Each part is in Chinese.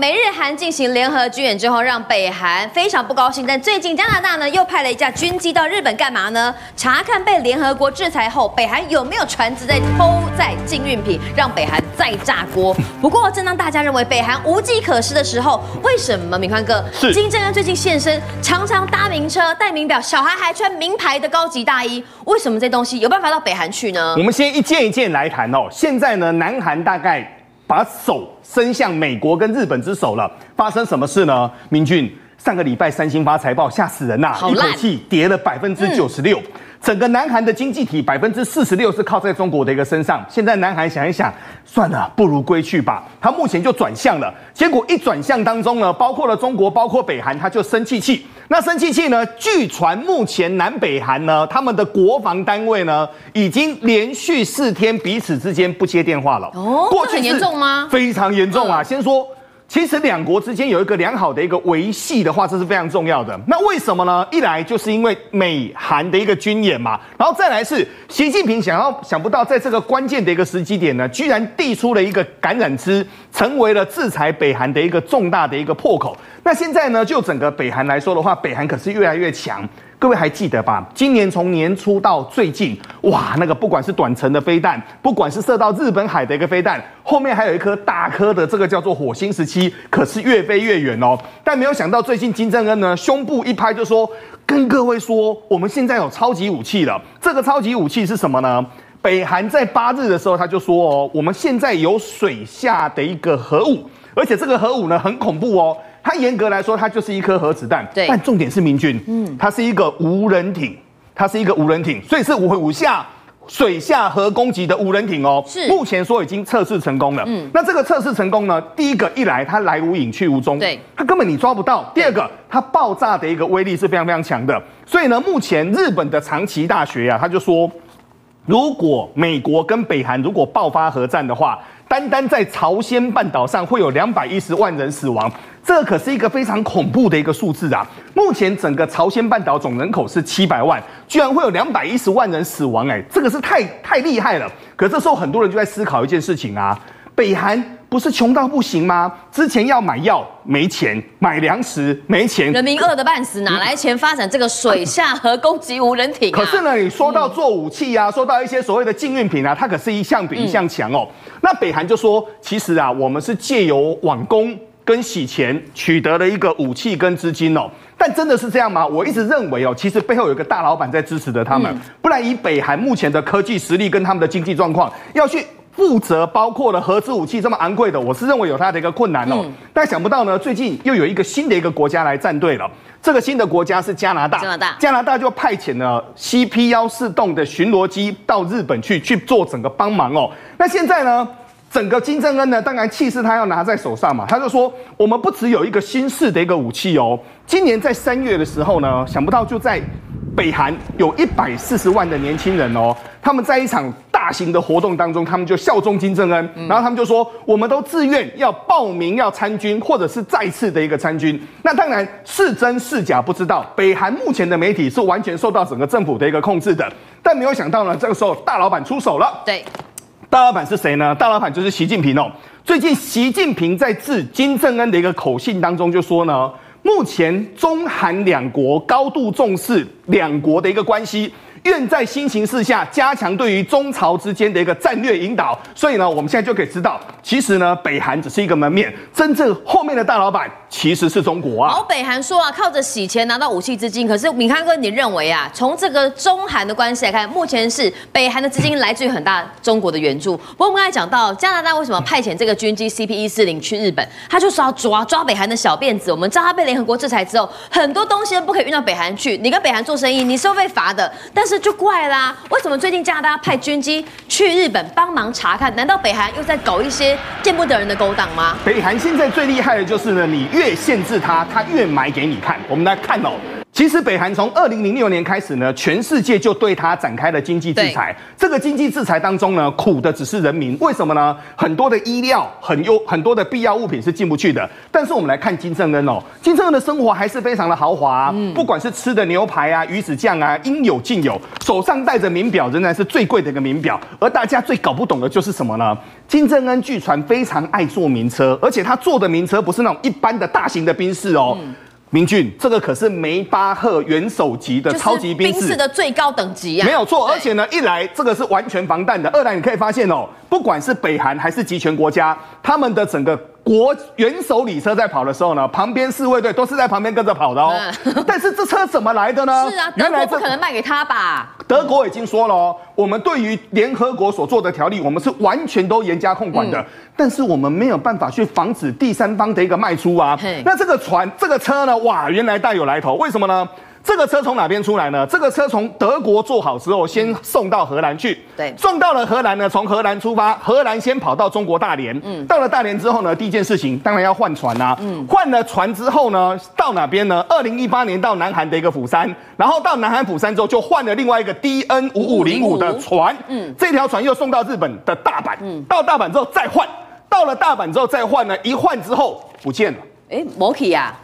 美日韩进行联合军演之后，让北韩非常不高兴。但最近加拿大呢又派了一架军机到日本干嘛呢？查看被联合国制裁后，北韩有没有船只在偷载禁运品，让北韩再炸锅。不过，正当大家认为北韩无计可施的时候，为什么敏宽哥金正恩最近现身，常常搭名车、戴名表，小孩还穿名牌的高级大衣？为什么这东西有办法到北韩去呢？我们先一件一件来谈哦。现在呢，南韩大概。把手伸向美国跟日本之手了，发生什么事呢？明俊，上个礼拜三星发财报吓死人呐、啊，一口气跌了百分之九十六。嗯整个南韩的经济体百分之四十六是靠在中国的一个身上。现在南韩想一想，算了，不如归去吧。他目前就转向了，结果一转向当中呢，包括了中国，包括北韩，他就生气气。那生气气呢？据传目前南北韩呢，他们的国防单位呢，已经连续四天彼此之间不接电话了。哦，过去很严重吗？非常严重啊！先说。其实两国之间有一个良好的一个维系的话，这是非常重要的。那为什么呢？一来就是因为美韩的一个军演嘛，然后再来是习近平想要想不到在这个关键的一个时机点呢，居然递出了一个橄榄枝，成为了制裁北韩的一个重大的一个破口。那现在呢，就整个北韩来说的话，北韩可是越来越强。各位还记得吧？今年从年初到最近，哇，那个不管是短程的飞弹，不管是射到日本海的一个飞弹，后面还有一颗大颗的，这个叫做火星十七，可是越飞越远哦。但没有想到，最近金正恩呢，胸部一拍就说，跟各位说，我们现在有超级武器了。这个超级武器是什么呢？北韩在八日的时候他就说哦，我们现在有水下的一个核武，而且这个核武呢很恐怖哦。它严格来说，它就是一颗核子弹。对，但重点是明军，嗯，它是一个无人艇，它是一个无人艇，所以是五下水下核攻击的无人艇哦。是，目前说已经测试成功了。嗯，那这个测试成功呢？第一个，一来它来无影去无踪，对，它根本你抓不到。第二个，它爆炸的一个威力是非常非常强的。所以呢，目前日本的长崎大学啊，他就说，如果美国跟北韩如果爆发核战的话，单单在朝鲜半岛上会有两百一十万人死亡。这可是一个非常恐怖的一个数字啊！目前整个朝鲜半岛总人口是七百万，居然会有两百一十万人死亡，哎，这个是太太厉害了。可这时候很多人就在思考一件事情啊：北韩不是穷到不行吗？之前要买药没钱，买粮食没钱，人民饿得半死，哪来钱发展这个水下核攻击无人艇啊？可是呢，你说到做武器啊，说到一些所谓的禁运品啊，它可是一项比一项强哦。那北韩就说，其实啊，我们是借由网攻。跟洗钱取得了一个武器跟资金哦，但真的是这样吗？我一直认为哦，其实背后有一个大老板在支持着他们，不然以北韩目前的科技实力跟他们的经济状况，要去负责包括了核子武器这么昂贵的，我是认为有它的一个困难哦。但想不到呢，最近又有一个新的一个国家来站队了，这个新的国家是加拿大，加拿大，加拿大就派遣了 CP 幺四洞的巡逻机到日本去去做整个帮忙哦。那现在呢？整个金正恩呢，当然气势他要拿在手上嘛，他就说，我们不只有一个新式的一个武器哦。今年在三月的时候呢，想不到就在北韩有一百四十万的年轻人哦，他们在一场大型的活动当中，他们就效忠金正恩，然后他们就说，我们都自愿要报名要参军，或者是再次的一个参军。那当然是真是假不知道。北韩目前的媒体是完全受到整个政府的一个控制的，但没有想到呢，这个时候大老板出手了。对。大老板是谁呢？大老板就是习近平哦。最近习近平在致金正恩的一个口信当中就说呢，目前中韩两国高度重视两国的一个关系。愿在新形势下加强对于中朝之间的一个战略引导，所以呢，我们现在就可以知道，其实呢，北韩只是一个门面，真正后面的大老板其实是中国啊。好，北韩说啊，靠着洗钱拿到武器资金，可是敏康哥，你认为啊，从这个中韩的关系来看，目前是北韩的资金来自于很大中国的援助。不过我们刚才讲到加拿大为什么派遣这个军机 CP 一四零去日本，他就说要抓抓北韩的小辫子。我们知道他被联合国制裁之后，很多东西都不可以运到北韩去，你跟北韩做生意，你是会被罚的。但是这就怪啦！为什么最近加拿大派军机去日本帮忙查看？难道北韩又在搞一些见不得人的勾当吗？北韩现在最厉害的就是呢，你越限制他，他越买给你看。我们来看哦。其实北韩从二零零六年开始呢，全世界就对它展开了经济制裁。这个经济制裁当中呢，苦的只是人民。为什么呢？很多的医疗、很优、很多的必要物品是进不去的。但是我们来看金正恩哦，金正恩的生活还是非常的豪华啊，不管是吃的牛排啊、鱼子酱啊，应有尽有。手上戴着名表，仍然是最贵的一个名表。而大家最搞不懂的就是什么呢？金正恩据传非常爱坐名车，而且他坐的名车不是那种一般的大型的宾士哦。明俊，这个可是梅巴赫元首级的超级兵士的最高等级啊，没有错。而且呢，一来这个是完全防弹的，二来你可以发现哦，不管是北韩还是集权国家，他们的整个。国元首礼车在跑的时候呢，旁边侍卫队都是在旁边跟着跑的哦。嗯、但是这车怎么来的呢？是啊，德国不可能卖给他吧？德国已经说了哦，我们对于联合国所做的条例，我们是完全都严加控管的。嗯、但是我们没有办法去防止第三方的一个卖出啊。那这个船、这个车呢？哇，原来大有来头。为什么呢？这个车从哪边出来呢？这个车从德国做好之后，先送到荷兰去。对，送到了荷兰呢，从荷兰出发，荷兰先跑到中国大连。嗯，到了大连之后呢，第一件事情当然要换船啊。嗯，换了船之后呢，到哪边呢？二零一八年到南韩的一个釜山，然后到南韩釜山之后，就换了另外一个 DN 五五零五的船。嗯，这条船又送到日本的大阪。嗯，到大阪之后再换，到了大阪之后再换呢，一换之后不见了。哎，摩奇呀。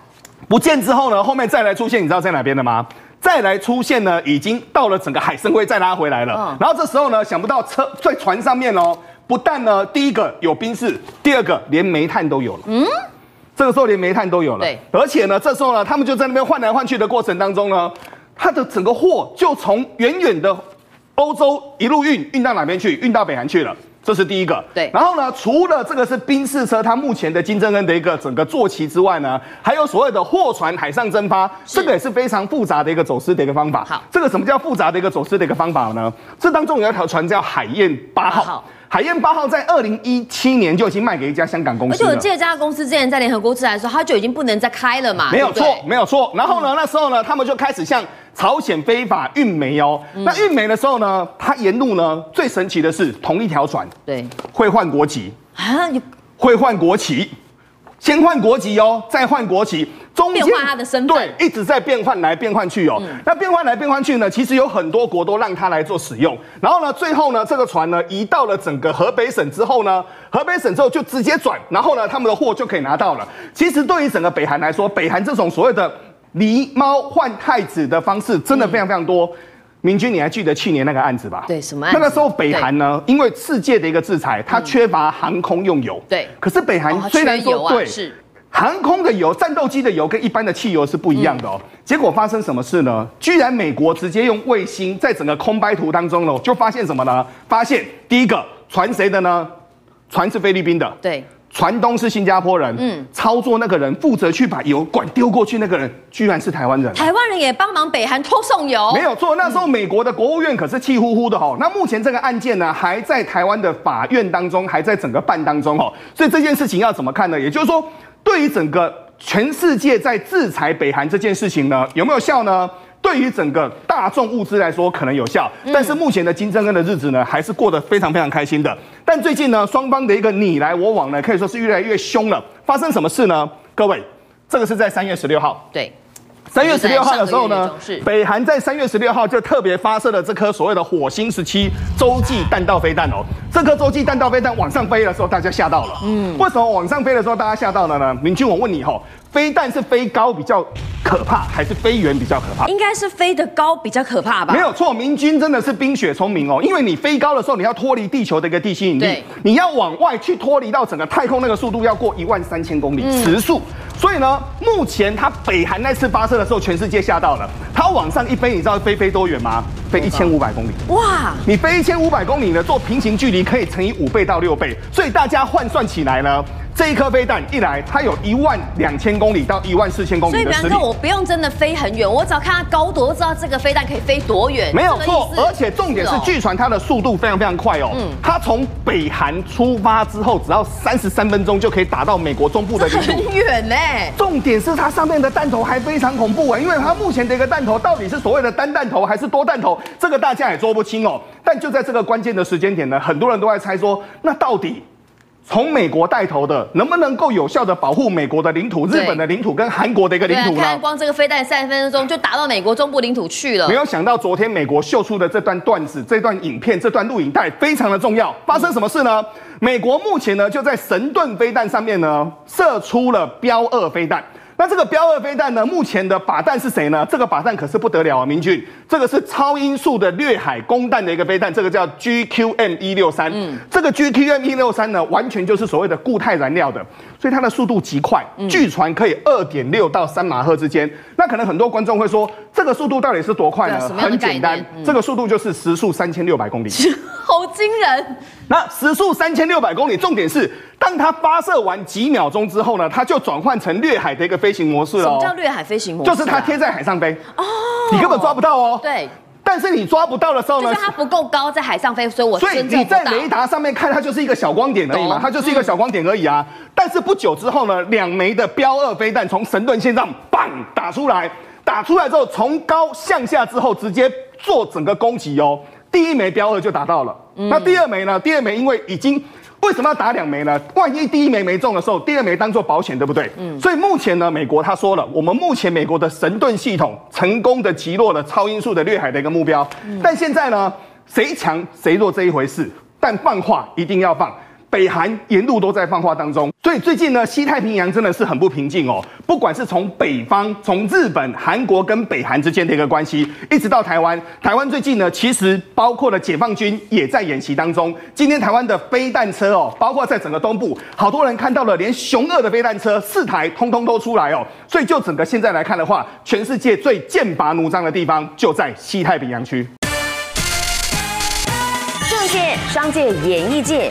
不见之后呢，后面再来出现，你知道在哪边的吗？再来出现呢，已经到了整个海参崴再拉回来了。嗯、然后这时候呢，想不到车在船上面哦，不但呢，第一个有冰室，第二个连煤炭都有了。嗯，这个时候连煤炭都有了。对，而且呢，这时候呢，他们就在那边换来换去的过程当中呢，他的整个货就从远远的欧洲一路运运到哪边去？运到北韩去了。这是第一个，对。然后呢，除了这个是宾士车，它目前的金正恩的一个整个坐骑之外呢，还有所谓的货船海上蒸发，是这个也是非常复杂的一个走私的一个方法。好，这个什么叫复杂的一个走私的一个方法呢？这当中有一条船叫海燕八号。好海燕八号在二零一七年就已经卖给一家香港公司。而且我记得这家公司之前在联合国制裁的时候，它就已经不能再开了嘛。没有错，没有错。然后呢，那时候呢，他们就开始向朝鲜非法运煤哦。嗯、那运煤的时候呢，它沿路呢，最神奇的是同一条船，对，会换国籍啊，会换国旗。先换国籍哦，再换国旗，中间变换他的身份，对，一直在变换来变换去哦。嗯、那变换来变换去呢，其实有很多国都让他来做使用。然后呢，最后呢，这个船呢移到了整个河北省之后呢，河北省之后就直接转，然后呢，他们的货就可以拿到了。其实对于整个北韩来说，北韩这种所谓的狸猫换太子的方式，真的非常非常多。嗯明君，你还记得去年那个案子吧？对，什么案子？那个时候北韩呢，因为世界的一个制裁，它缺乏航空用油。对。可是北韩虽然说、哦啊、对，是航空的油、战斗机的油跟一般的汽油是不一样的哦。嗯、结果发生什么事呢？居然美国直接用卫星在整个空白图当中呢，就发现什么呢？发现第一个船谁的呢？船是菲律宾的。对。船东是新加坡人，嗯，操作那个人负责去把油管丢过去，那个人居然是台湾人。台湾人也帮忙北韩偷送油，没有错。那时候美国的国务院可是气呼呼的哦。那目前这个案件呢，还在台湾的法院当中，还在整个办当中哦。所以这件事情要怎么看呢？也就是说，对于整个全世界在制裁北韩这件事情呢，有没有效呢？对于整个大众物资来说，可能有效，但是目前的金正恩的日子呢，还是过得非常非常开心的。但最近呢，双方的一个你来我往呢，可以说是越来越凶了。发生什么事呢？各位，这个是在三月十六号。对。三月十六号的时候呢，北韩在三月十六号就特别发射了这颗所谓的火星十七洲际弹道飞弹哦。这颗洲际弹道飞弹往上飞的时候，大家吓到了。嗯，为什么往上飞的时候大家吓到了呢？明君，我问你哈，飞弹是飞高比较可怕，还是飞远比较可怕？应该是飞得高比较可怕吧？没有错，明君真的是冰雪聪明哦。因为你飞高的时候，你要脱离地球的一个地心引力，你要往外去脱离到整个太空那个速度要过一万三千公里时速。嗯所以呢，目前它北韩那次发射的时候，全世界吓到了。它往上一飞，你知道飞飞多远吗？飞一千五百公里。哇！你飞一千五百公里呢，做平行距离可以乘以五倍到六倍。所以大家换算起来呢。这一颗飞弹一来，它有一万两千公里到一万四千公里。所以，比方说，我不用真的飞很远，我只要看它高度，我知道这个飞弹可以飞多远。没有错，而且重点是，据传它的速度非常非常快哦。嗯。它从北韩出发之后，只要三十三分钟就可以打到美国中部的领土。很远呢。重点是它上面的弹头还非常恐怖啊，因为它目前的一个弹头到底是所谓的单弹头还是多弹头，这个大家也说不清哦。但就在这个关键的时间点呢，很多人都在猜说，那到底？从美国带头的，能不能够有效的保护美国的领土、日本的领土跟韩国的一个领土呢？看光这个飞弹三分钟就打到美国中部领土去了。没有想到昨天美国秀出的这段段子、这段影片、这段录影带非常的重要。发生什么事呢？美国目前呢就在神盾飞弹上面呢射出了标二飞弹。那这个标二飞弹呢？目前的靶弹是谁呢？这个靶弹可是不得了啊，明俊，这个是超音速的掠海攻弹的一个飞弹，这个叫 GQM 一六三。嗯，这个 GQM 一六三呢，完全就是所谓的固态燃料的，所以它的速度极快，据传可以二点六到三马赫之间。那可能很多观众会说，这个速度到底是多快呢？很简单，这个速度就是时速三千六百公里，好惊人。那时速三千六百公里，重点是。当它发射完几秒钟之后呢，它就转换成掠海的一个飞行模式了。什么叫掠海飞行模式？就是它贴在海上飞哦，你根本抓不到哦。对，但是你抓不到的时候呢，就是它不够高，在海上飞，所以我所以你在雷达上面看，它就是一个小光点而已嘛，它就是一个小光点而已啊。但是不久之后呢，两枚的标二飞弹从神盾线上棒打出来，打出来之后从高向下之后直接做整个攻击哦。第一枚标二就打到了，那第二枚呢？第二枚因为已经。为什么要打两枚呢？万一第一枚没中的时候，第二枚当做保险，对不对？嗯。所以目前呢，美国他说了，我们目前美国的神盾系统成功的击落了超音速的掠海的一个目标。但现在呢，谁强谁弱这一回事，但放话一定要放。北韩沿路都在放话当中，所以最近呢，西太平洋真的是很不平静哦。不管是从北方，从日本、韩国跟北韩之间的一个关系，一直到台湾，台湾最近呢，其实包括了解放军也在演习当中。今天台湾的飞弹车哦，包括在整个东部，好多人看到了，连雄二的飞弹车四台通通都出来哦。所以就整个现在来看的话，全世界最剑拔弩张的地方就在西太平洋区。政界、商界、演艺界。